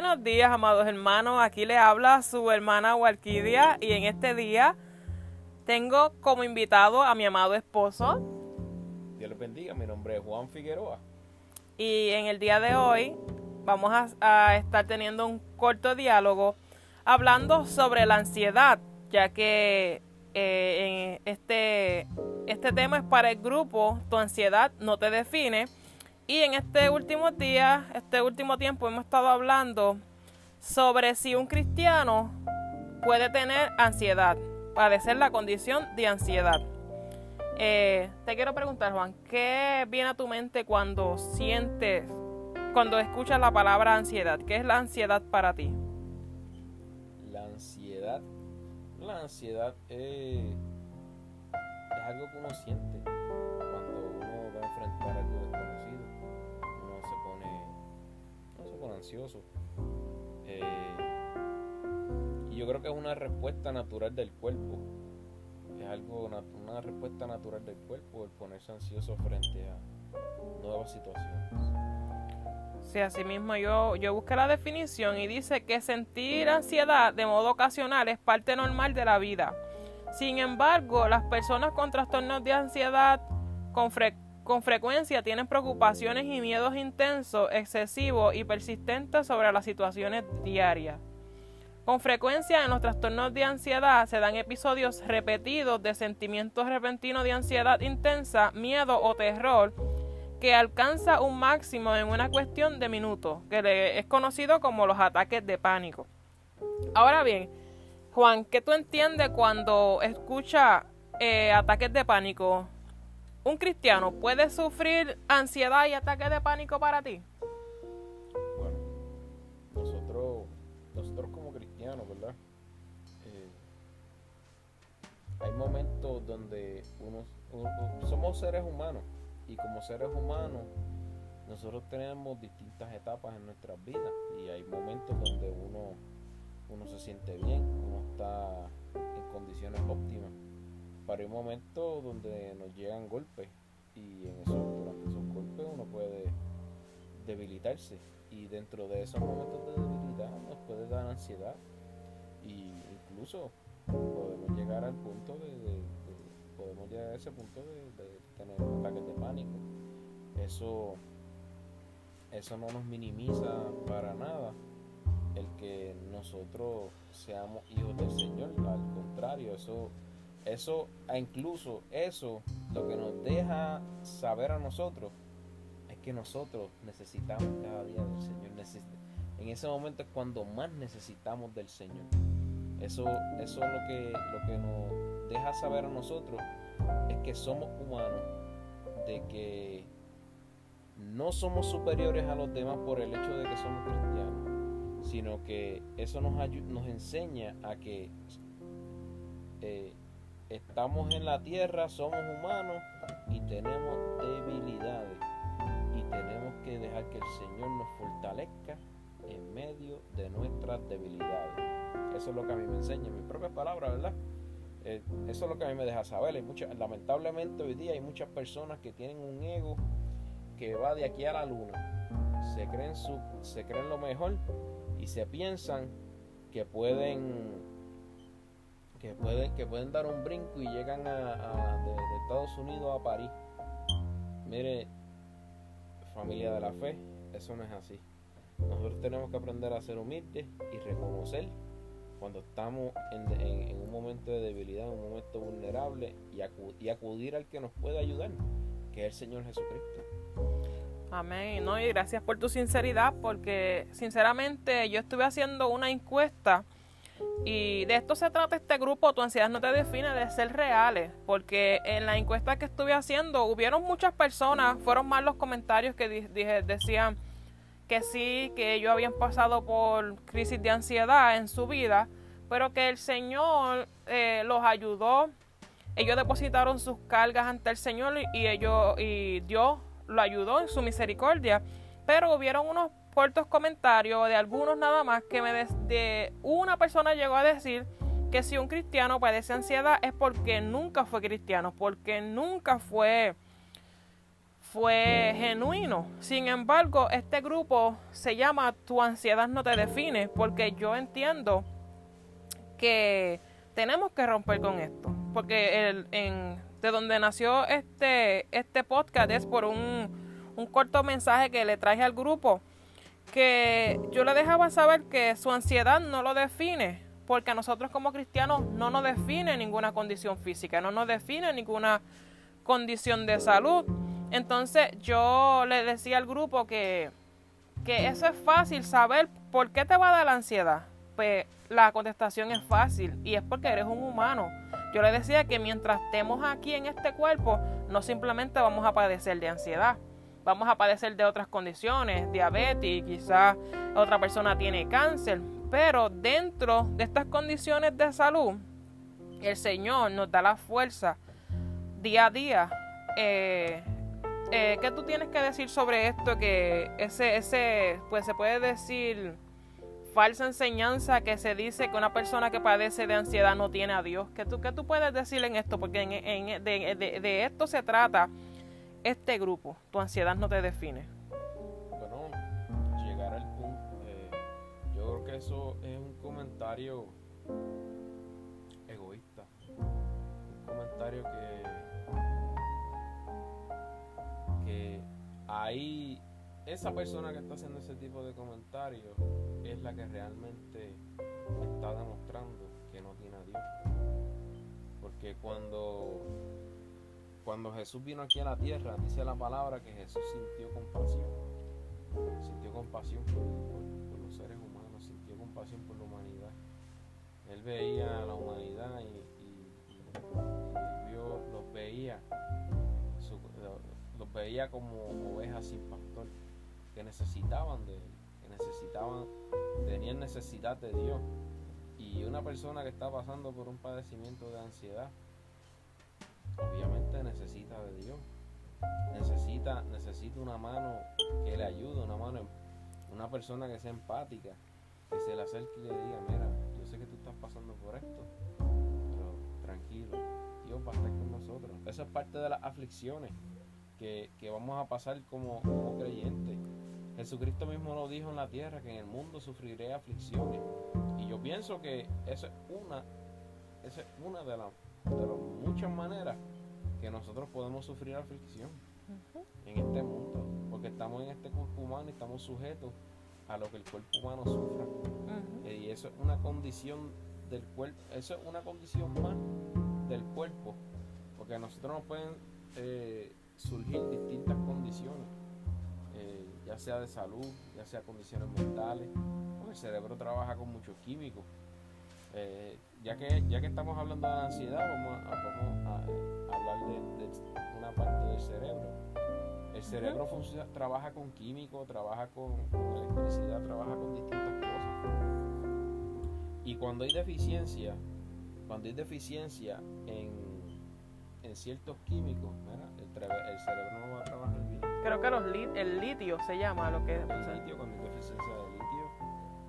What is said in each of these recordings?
Buenos días, amados hermanos. Aquí le habla su hermana Walquidia y en este día tengo como invitado a mi amado esposo. Dios les bendiga, mi nombre es Juan Figueroa. Y en el día de hoy vamos a, estar teniendo un corto diálogo hablando sobre la ansiedad, ya que eh, este, este tema es para el grupo Tu ansiedad no te define y en este último día, este último tiempo, hemos estado hablando sobre si un cristiano puede tener ansiedad, padecer la condición de ansiedad. Eh, te quiero preguntar, Juan, ¿qué viene a tu mente cuando sientes, cuando escuchas la palabra ansiedad? ¿Qué es la ansiedad para ti? La ansiedad, la ansiedad es, es algo que uno siente cuando uno va a enfrentar algo ansioso. Eh, y yo creo que es una respuesta natural del cuerpo. Es algo, una respuesta natural del cuerpo el ponerse ansioso frente a nuevas situaciones. Sí, así mismo yo, yo busqué la definición y dice que sentir ansiedad de modo ocasional es parte normal de la vida. Sin embargo, las personas con trastornos de ansiedad con frecuencia con frecuencia tienen preocupaciones y miedos intensos, excesivos y persistentes sobre las situaciones diarias. Con frecuencia en los trastornos de ansiedad se dan episodios repetidos de sentimientos repentinos de ansiedad intensa, miedo o terror que alcanza un máximo en una cuestión de minutos, que es conocido como los ataques de pánico. Ahora bien, Juan, ¿qué tú entiendes cuando escucha eh, ataques de pánico? ¿Un cristiano puede sufrir ansiedad y ataques de pánico para ti? Bueno, nosotros, nosotros como cristianos, ¿verdad? Eh, hay momentos donde uno, somos seres humanos y como seres humanos nosotros tenemos distintas etapas en nuestras vidas y hay momentos donde uno, uno se siente bien, uno está en condiciones óptimas para un momento donde nos llegan golpes y en eso, durante esos golpes uno puede debilitarse y dentro de esos momentos de debilidad nos puede dar ansiedad y incluso podemos llegar al punto de, podemos llegar a ese punto de, tener ataques de pánico. Eso eso no nos minimiza para nada el que nosotros seamos hijos del Señor al contrario eso eso, incluso eso, lo que nos deja saber a nosotros es que nosotros necesitamos cada día del Señor. En ese momento es cuando más necesitamos del Señor. Eso, eso es lo que, lo que nos deja saber a nosotros es que somos humanos, de que no somos superiores a los demás por el hecho de que somos cristianos, sino que eso nos, nos enseña a que eh, Estamos en la tierra, somos humanos y tenemos debilidades. Y tenemos que dejar que el Señor nos fortalezca en medio de nuestras debilidades. Eso es lo que a mí me enseña, mi propia palabra, ¿verdad? Eh, eso es lo que a mí me deja saber. Lamentablemente hoy día hay muchas personas que tienen un ego que va de aquí a la luna. Se creen, su, se creen lo mejor y se piensan que pueden que pueden, que pueden dar un brinco y llegan a, de, Estados Unidos a París. Mire, familia de la fe, eso no es así. Nosotros tenemos que aprender a ser humildes y reconocer cuando estamos en, un momento de debilidad, en un momento vulnerable y, y acudir al que nos puede ayudar, que es el Señor Jesucristo. Amén. No, y gracias por tu sinceridad, porque sinceramente yo estuve haciendo una encuesta y de esto se trata este grupo, tu ansiedad no te define de ser reales, porque en la encuesta que estuve haciendo hubieron muchas personas, fueron más los comentarios que dije, decían que sí, que ellos habían pasado por crisis de ansiedad en su vida, pero que el Señor eh, los ayudó, ellos depositaron sus cargas ante el Señor y, ellos y Dios lo ayudó en su misericordia, pero hubieron unos cortos comentarios de algunos nada más que me una persona llegó a decir que si un cristiano padece ansiedad es porque nunca fue cristiano, porque nunca fue fue genuino. Sin embargo, este grupo se llama Tu ansiedad no te define porque yo entiendo que tenemos que romper con esto. Porque el, en, de donde nació este, este podcast es por un, un corto mensaje que le traje al grupo que yo le dejaba saber que su ansiedad no lo define, porque a nosotros como cristianos no nos define ninguna condición física, no nos define ninguna condición de salud. Entonces yo le decía al grupo que, que eso es fácil saber por qué te va a dar la ansiedad. Pues la contestación es fácil y es porque eres un humano. Yo le decía que mientras estemos aquí en este cuerpo, no simplemente vamos a padecer de ansiedad, vamos a padecer de otras condiciones, diabetes, quizás otra persona tiene cáncer, pero dentro de estas condiciones de salud, el Señor nos da la fuerza día a día. Eh, eh, ¿Qué tú tienes que decir sobre esto? Que ese, ese, pues se puede decir falsa enseñanza que se dice que una persona que padece de ansiedad no tiene a Dios. ¿Qué tú, qué tú puedes decir en esto? Porque en, de, de, esto se trata este grupo. Tu ansiedad no te define. Bueno, llegar al punto. Eh, yo creo que eso es un comentario egoísta. Un comentario que. que ahí esa persona que está haciendo ese tipo de comentarios es la que realmente está demostrando que no tiene a Dios. Porque cuando, cuando Jesús vino aquí a la tierra, dice la palabra que Jesús sintió compasión. Sintió compasión por, los seres humanos, sintió compasión por la humanidad. Él veía a la humanidad y, los veía, los veía como ovejas sin pastor que necesitaban de él, que necesitaban, tenían necesidad de Dios. Y una persona que está pasando por un padecimiento de ansiedad, Necesita, necesita una mano que le ayude, una mano, una persona que sea empática, que se le acerque y le diga, mira, yo sé que tú estás pasando por esto, pero tranquilo, Dios va a estar con nosotros. Esa es parte de las aflicciones que, vamos a pasar como, como creyentes. Jesucristo mismo lo dijo en la tierra, que en el mundo sufriré aflicciones. Y yo pienso que esa es una, esa es una de, las de las muchas maneras que nosotros podemos sufrir aflicción en este mundo. Porque estamos en este cuerpo humano y estamos sujetos a lo que el cuerpo humano sufra. Y eso es una condición del cuerpo, eso es una condición más del cuerpo. Porque a nosotros nos pueden eh, surgir distintas condiciones ya sea de salud, ya sea condiciones mentales, porque el cerebro trabaja con muchos químicos. Eh, ya, que, ya que estamos hablando de ansiedad, vamos a, hablar de, una parte del cerebro. El cerebro trabaja con químicos, trabaja con, electricidad, trabaja con distintas cosas. Y cuando hay deficiencia, cuando hay deficiencia en, en ciertos químicos, el cerebro no va a trabajar bien. Creo que los el litio se llama lo que es. El litio, cuando hay deficiencia de litio,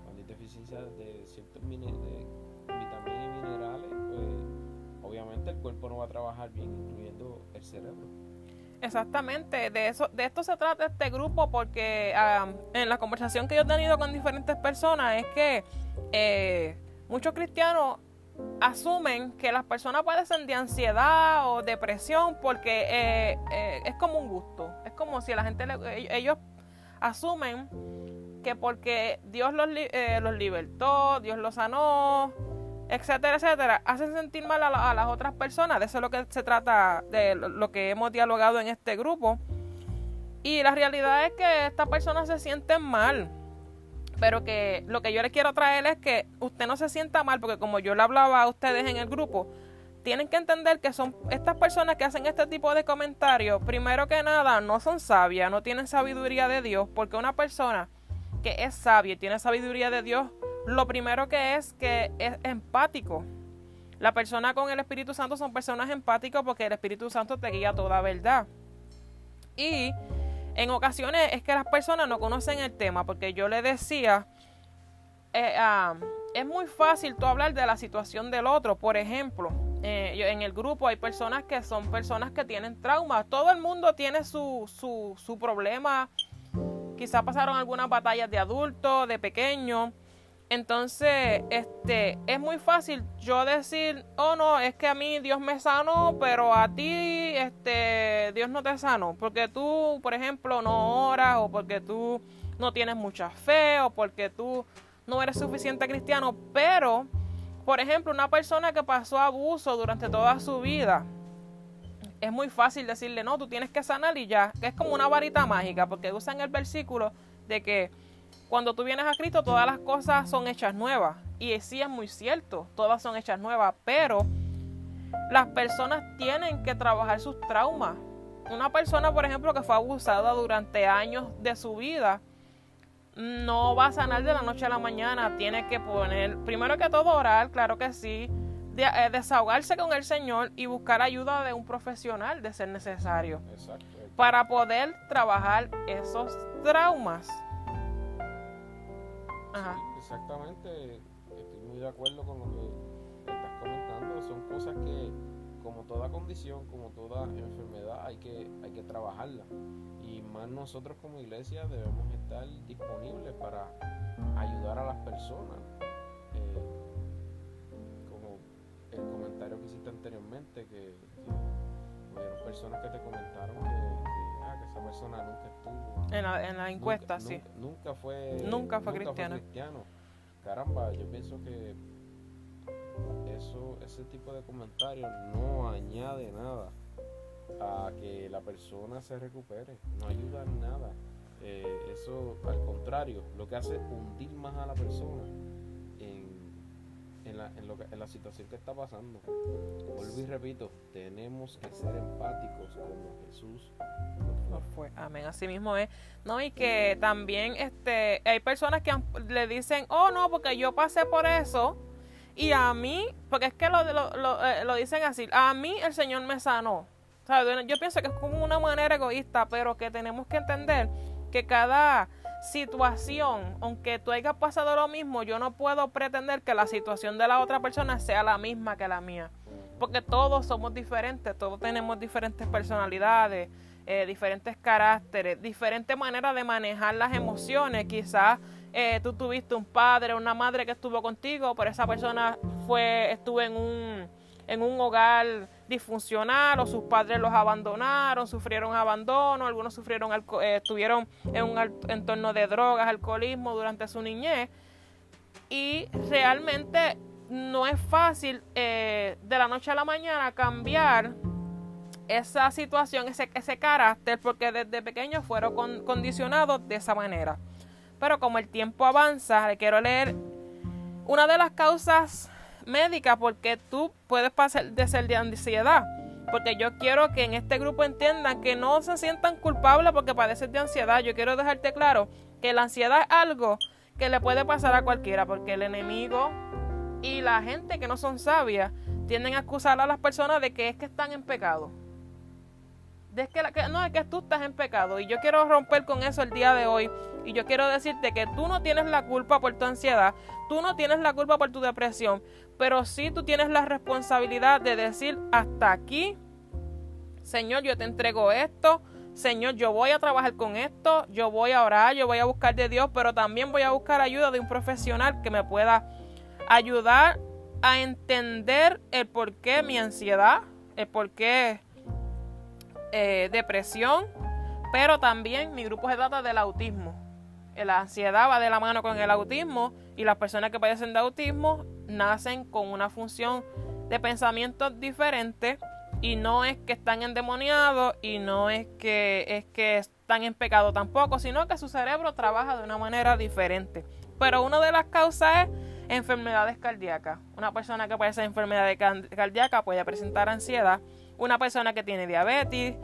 cuando hay deficiencia de ciertos y minerales, pues obviamente el cuerpo no va a trabajar bien, incluyendo el cerebro. Exactamente, de eso, de esto se trata este grupo porque en la conversación que yo he tenido con diferentes personas es que eh, muchos cristianos asumen que las personas padecen de ansiedad o depresión porque eh, eh, es como un gusto. Es como si la gente, ellos asumen que porque Dios los, eh, los libertó, Dios los sanó, etcétera, etcétera, hacen sentir mal a, las otras personas. De eso es lo que se trata, de lo que hemos dialogado en este grupo. Y la realidad es que estas personas se sienten mal pero que lo que yo les quiero traer es que usted no se sienta mal, porque como yo le hablaba a ustedes en el grupo, tienen que entender que son estas personas que hacen este tipo de comentarios, primero que nada, no son sabias, no tienen sabiduría de Dios, porque una persona que es sabia y tiene sabiduría de Dios, lo primero que es que es empático. La persona con el Espíritu Santo son personas empáticas porque el Espíritu Santo te guía toda verdad. Y en ocasiones es que las personas no conocen el tema, porque yo le decía, eh, ah, es muy fácil tú hablar de la situación del otro. Por ejemplo, eh, en el grupo hay personas que son personas que tienen traumas. Todo el mundo tiene su, su, su problema. Quizás pasaron algunas batallas de adulto, de pequeño. Entonces, este, es muy fácil yo decir, oh no, es que a mí Dios me sanó, pero a ti, este, Dios no te sanó, porque tú, por ejemplo, no oras, o porque tú no tienes mucha fe, o porque tú no eres suficiente cristiano. Pero, por ejemplo, una persona que pasó abuso durante toda su vida, es muy fácil decirle, no, tú tienes que sanar y ya, es como una varita mágica, porque usan el versículo de que cuando tú vienes a Cristo, todas las cosas son hechas nuevas. Y sí es muy cierto, todas son hechas nuevas, pero las personas tienen que trabajar sus traumas. Una persona, por ejemplo, que fue abusada durante años de su vida, no va a sanar de la noche a la mañana. Tiene que poner, primero que todo, orar, claro que sí, eh, desahogarse con el Señor y buscar ayuda de un profesional de ser necesario. Para poder trabajar esos traumas exactamente, estoy muy de acuerdo con lo que estás comentando. Son cosas que, como toda condición, como toda enfermedad, hay que, hay que trabajarla. Y más nosotros como iglesia debemos estar disponibles para ayudar a las personas. Eh, como el comentario que hiciste anteriormente, que, que personas que te comentaron que persona nunca estuvo. En la, en la encuesta, sí. Nunca, fue, nunca fue cristiano. Caramba, yo pienso que eso, ese tipo de comentarios no añade nada a que la persona se recupere, no ayuda en nada. Eh, eso, al contrario, lo que hace es hundir más a la persona en la, situación que está pasando. Vuelvo y repito, tenemos que ser empáticos como Jesús lo fue. Amén. Así mismo es. No, y que también este, hay personas que le dicen, oh no, porque yo pasé por eso. Y a mí, porque es que lo, lo, lo, eh, lo dicen así, a mí el Señor me sanó. Yo pienso que es como una manera egoísta, pero que tenemos que entender que cada situación, aunque tú hayas pasado lo mismo, yo no puedo pretender que la situación de la otra persona sea la misma que la mía. Porque todos somos diferentes, todos tenemos diferentes personalidades, eh, diferentes caracteres, diferentes maneras de manejar las emociones. Quizás eh, tú tuviste un padre o una madre que estuvo contigo, pero esa persona fue, estuvo en un, en un hogar disfuncional o sus padres los abandonaron, sufrieron abandono, algunos sufrieron, eh, estuvieron en un entorno de drogas, alcoholismo durante su niñez. Y realmente no es fácil eh, de la noche a la mañana cambiar esa situación, ese, ese carácter, porque desde pequeños fueron condicionados de esa manera. Pero como el tiempo avanza, le quiero leer una de las causas médica porque tú puedes pasar de ser de ansiedad. Porque yo quiero que en este grupo entiendan que no se sientan culpables porque padecen de ansiedad. Yo quiero dejarte claro que la ansiedad es algo que le puede pasar a cualquiera porque el enemigo y la gente que no son sabias tienden a acusar a las personas de que es que están en pecado que, no, es que tú estás en pecado. Y yo quiero romper con eso el día de hoy. Y yo quiero decirte que tú no tienes la culpa por tu ansiedad, tú no tienes la culpa por tu depresión, pero sí tú tienes la responsabilidad de decir hasta aquí, Señor, yo te entrego esto. Señor, yo voy a trabajar con esto, yo voy a orar, yo voy a buscar de Dios, pero también voy a buscar ayuda de un profesional que me pueda ayudar a entender el por qué mi ansiedad, el por qué eh, depresión, pero también mi grupo se trata del autismo. La ansiedad va de la mano con el autismo y las personas que padecen de autismo nacen con una función de pensamiento diferente y no es que están endemoniados y no es que es que están en pecado tampoco, sino que su cerebro trabaja de una manera diferente. Pero una de las causas es enfermedades cardíacas. Una persona que padece de enfermedad cardíaca puede presentar ansiedad una persona que tiene diabetes,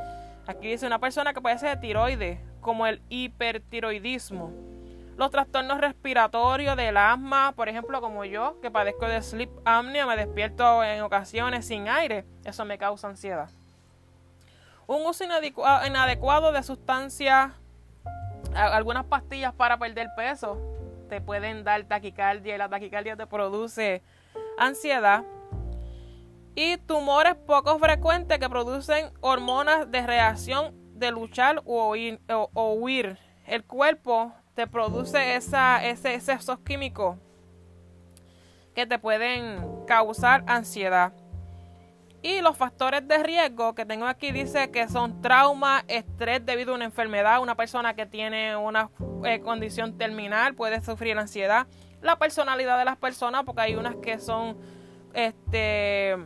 aquí dice una persona que puede ser de tiroides, como el hipertiroidismo. Los trastornos respiratorios del asma, por ejemplo, como yo, que padezco de sleep apnea, me despierto en ocasiones sin aire, eso me causa ansiedad. Un uso inadecuado de sustancias, algunas pastillas para perder peso, te pueden dar taquicardia y la taquicardia te produce ansiedad y tumores poco frecuentes que producen hormonas de reacción de luchar o huir. El cuerpo te produce ese, esos químicos que te pueden causar ansiedad. Y los factores de riesgo que tengo aquí dice que son trauma, estrés debido a una enfermedad. Una persona que tiene una eh, condición terminal puede sufrir ansiedad. La personalidad de las personas, porque hay unas que son este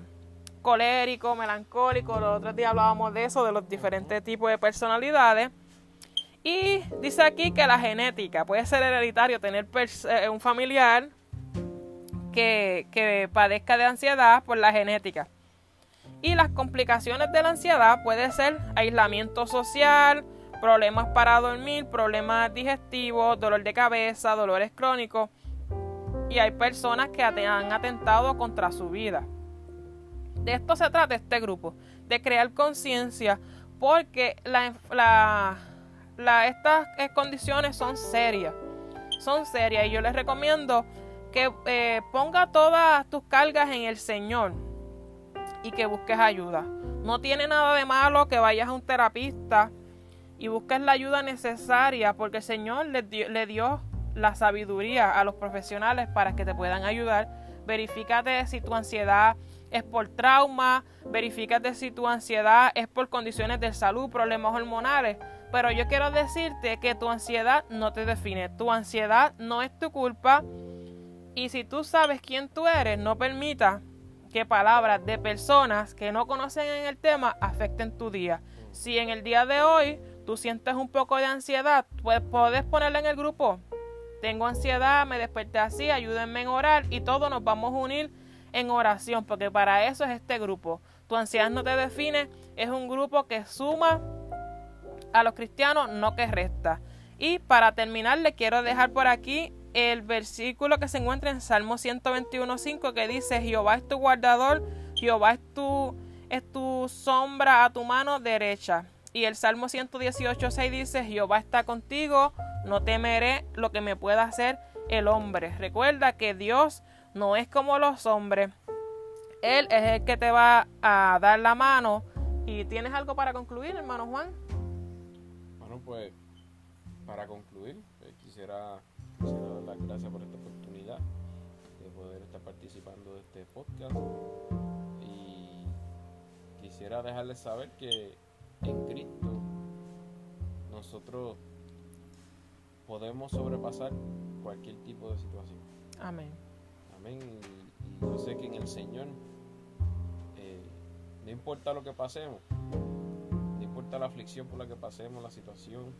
colérico, melancólico. Los otros días hablábamos de eso, de los diferentes tipos de personalidades. Y dice aquí que la genética puede ser hereditario, tener eh, un familiar que, que padezca de ansiedad por la genética. Y las complicaciones de la ansiedad puede ser aislamiento social, problemas para dormir, problemas digestivos, dolor de cabeza, dolores crónicos. Y hay personas que han atentado contra su vida. De esto se trata este grupo, de crear conciencia, porque la, estas eh, condiciones son serias, son serias y yo les recomiendo que eh, ponga todas tus cargas en el Señor y que busques ayuda. No tiene nada de malo que vayas a un terapista y busques la ayuda necesaria porque el Señor le le dio la sabiduría a los profesionales para que te puedan ayudar. Verifícate si tu ansiedad es por trauma, verifícate si tu ansiedad es por condiciones de salud, problemas hormonales. Pero yo quiero decirte que tu ansiedad no te define, tu ansiedad no es tu culpa. Y si tú sabes quién tú eres, no permita que palabras de personas que no conocen en el tema afecten tu día. Si en el día de hoy tú sientes un poco de ansiedad, pues puedes ponerla en el grupo. Tengo ansiedad, me desperté así, ayúdenme en orar y todos nos vamos a unir en oración, porque para eso es este grupo. Tu ansiedad no te define, es un grupo que suma a los cristianos, no que resta. Y para terminar, le quiero dejar por aquí el versículo que se encuentra en Salmo 121.5 que dice, Jehová es tu guardador, Jehová es tu, es tu sombra a tu mano derecha. Y el Salmo 118.6 dice, Jehová está contigo, no temeré lo que me pueda hacer el hombre. Recuerda que Dios no es como los hombres. Él es el que te va a dar la mano. ¿Y tienes algo para concluir, hermano Juan? Pues para concluir, eh, quisiera, quisiera, dar las gracias por esta oportunidad de poder estar participando de este podcast. Y quisiera dejarles saber que en Cristo nosotros podemos sobrepasar cualquier tipo de situación. Amén. Amén. Y, yo sé que en el Señor, eh, no importa lo que pasemos, la aflicción por la que pasemos, la situación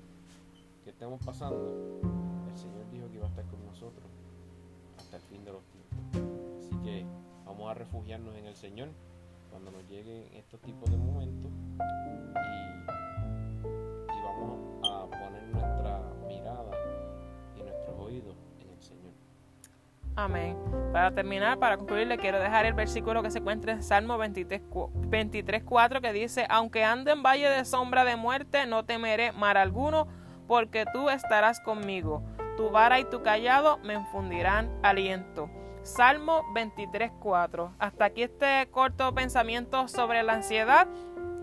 que estemos pasando, el Señor dijo que iba a estar con nosotros hasta el fin de los tiempos. Así que vamos a refugiarnos en el Señor cuando nos lleguen estos tipos de momentos y, y vamos Amén. Para terminar, para concluir, le quiero dejar el versículo que se encuentra en Salmo 23, 23 4, que dice, aunque ande en valle de sombra de muerte, no temeré mar alguno, porque tú estarás conmigo. Tu vara y tu callado me infundirán aliento. Salmo 23, 4. Hasta aquí este corto pensamiento sobre la ansiedad.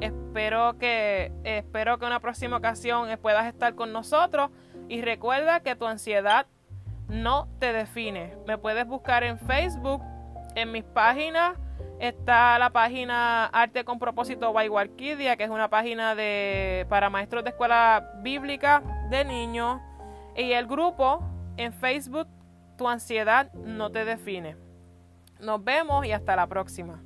Espero que, espero que una próxima ocasión puedas estar con nosotros. Y recuerda que tu ansiedad no te define. Me puedes buscar en Facebook, en mis páginas. Está la página Arte con Propósito by que es una página de, para maestros de escuela bíblica de niños. Y el grupo en Facebook, Tu ansiedad no te define. Nos vemos y hasta la próxima.